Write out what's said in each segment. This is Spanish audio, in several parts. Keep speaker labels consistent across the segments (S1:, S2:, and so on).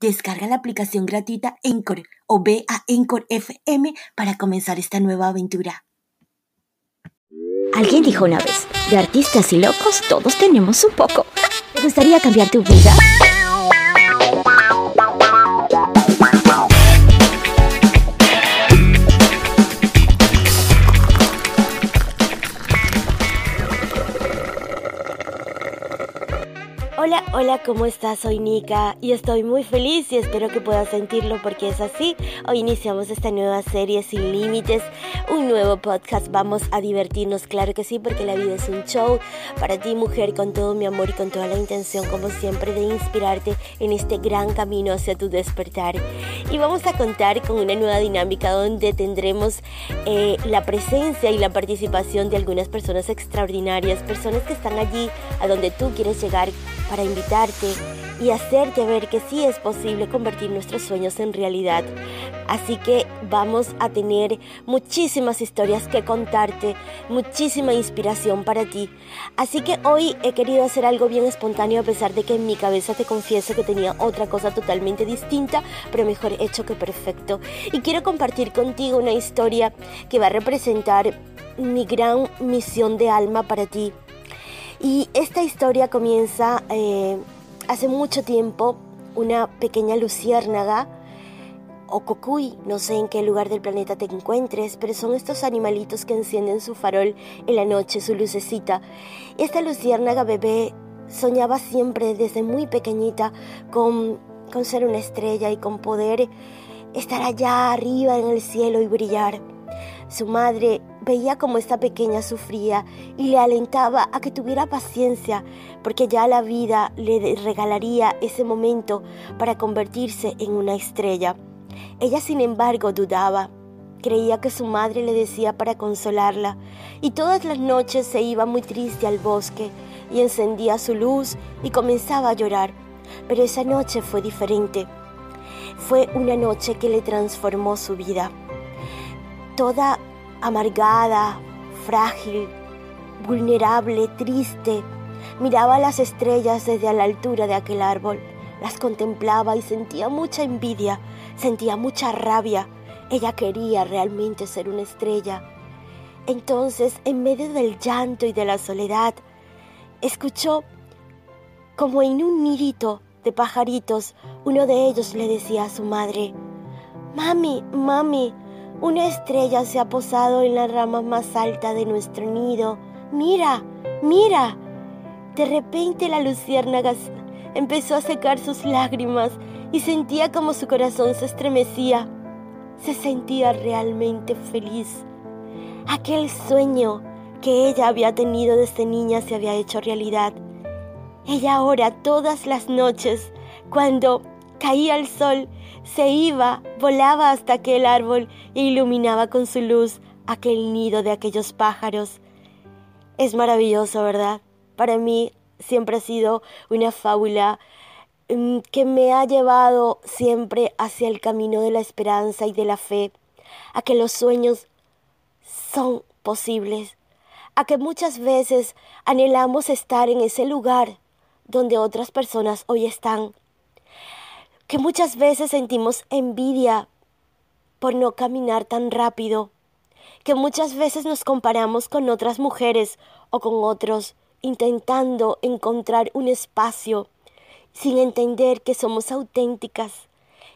S1: Descarga la aplicación gratuita Encore o ve a Encore FM para comenzar esta nueva aventura.
S2: Alguien dijo una vez, de artistas y locos todos tenemos un poco. ¿Te gustaría cambiar tu vida?
S3: Hola, ¿cómo estás? Soy Nika y estoy muy feliz y espero que puedas sentirlo porque es así. Hoy iniciamos esta nueva serie sin límites, un nuevo podcast. Vamos a divertirnos, claro que sí, porque la vida es un show para ti, mujer, con todo mi amor y con toda la intención, como siempre, de inspirarte en este gran camino hacia tu despertar. Y vamos a contar con una nueva dinámica donde tendremos eh, la presencia y la participación de algunas personas extraordinarias, personas que están allí a donde tú quieres llegar para invitarte y hacerte ver que sí es posible convertir nuestros sueños en realidad. Así que vamos a tener muchísimas historias que contarte, muchísima inspiración para ti. Así que hoy he querido hacer algo bien espontáneo a pesar de que en mi cabeza te confieso que tenía otra cosa totalmente distinta, pero mejor hecho que perfecto. Y quiero compartir contigo una historia que va a representar mi gran misión de alma para ti y esta historia comienza eh, hace mucho tiempo, una pequeña luciérnaga o cocuy, no sé en qué lugar del planeta te encuentres, pero son estos animalitos que encienden su farol en la noche, su lucecita. Esta luciérnaga bebé soñaba siempre desde muy pequeñita con, con ser una estrella y con poder estar allá arriba en el cielo y brillar. Su madre veía como esta pequeña sufría y le alentaba a que tuviera paciencia, porque ya la vida le regalaría ese momento para convertirse en una estrella. Ella, sin embargo, dudaba. Creía que su madre le decía para consolarla, y todas las noches se iba muy triste al bosque y encendía su luz y comenzaba a llorar. Pero esa noche fue diferente. Fue una noche que le transformó su vida toda amargada, frágil, vulnerable, triste, miraba las estrellas desde la altura de aquel árbol, las contemplaba y sentía mucha envidia, sentía mucha rabia. Ella quería realmente ser una estrella. Entonces, en medio del llanto y de la soledad, escuchó como en un nidito de pajaritos, uno de ellos le decía a su madre, Mami, mami, una estrella se ha posado en la rama más alta de nuestro nido. Mira, mira. De repente la luciérnaga empezó a secar sus lágrimas y sentía como su corazón se estremecía. Se sentía realmente feliz. Aquel sueño que ella había tenido desde niña se había hecho realidad. Ella ahora todas las noches, cuando caía el sol, se iba, volaba hasta aquel árbol e iluminaba con su luz aquel nido de aquellos pájaros. Es maravilloso, ¿verdad? Para mí siempre ha sido una fábula mm, que me ha llevado siempre hacia el camino de la esperanza y de la fe, a que los sueños son posibles, a que muchas veces anhelamos estar en ese lugar donde otras personas hoy están que muchas veces sentimos envidia por no caminar tan rápido, que muchas veces nos comparamos con otras mujeres o con otros, intentando encontrar un espacio, sin entender que somos auténticas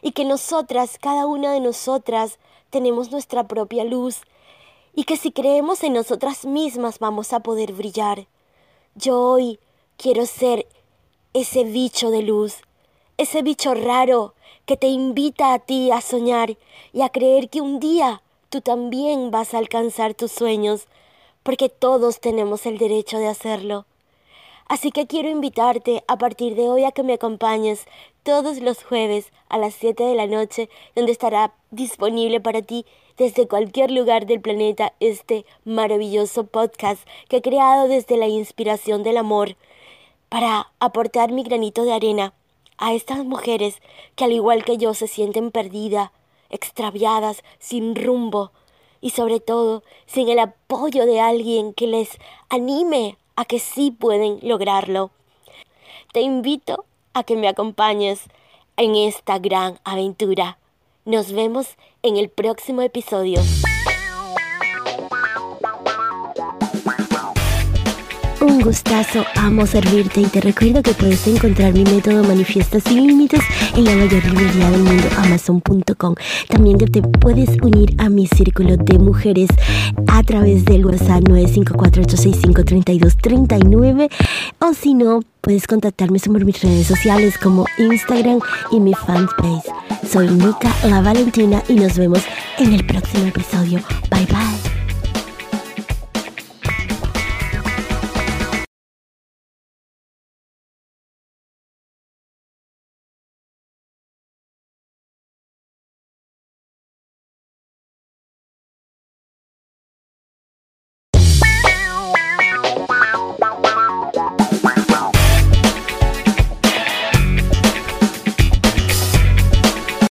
S3: y que nosotras, cada una de nosotras, tenemos nuestra propia luz y que si creemos en nosotras mismas vamos a poder brillar. Yo hoy quiero ser ese bicho de luz ese bicho raro que te invita a ti a soñar y a creer que un día tú también vas a alcanzar tus sueños, porque todos tenemos el derecho de hacerlo. Así que quiero invitarte a partir de hoy a que me acompañes todos los jueves a las 7 de la noche, donde estará disponible para ti desde cualquier lugar del planeta este maravilloso podcast que he creado desde la inspiración del amor para aportar mi granito de arena a estas mujeres que al igual que yo se sienten perdidas, extraviadas, sin rumbo y sobre todo sin el apoyo de alguien que les anime a que sí pueden lograrlo. Te invito a que me acompañes en esta gran aventura. Nos vemos en el próximo episodio.
S2: Un gustazo, amo servirte y te recuerdo que puedes encontrar mi método Manifiesta sin límites en la mayor librería del mundo, amazon.com. También te puedes unir a mi círculo de mujeres a través del WhatsApp 954-865-3239 o si no, puedes contactarme sobre mis redes sociales como Instagram y mi fanpage. Soy Nika La Valentina y nos vemos en el próximo episodio. Bye bye.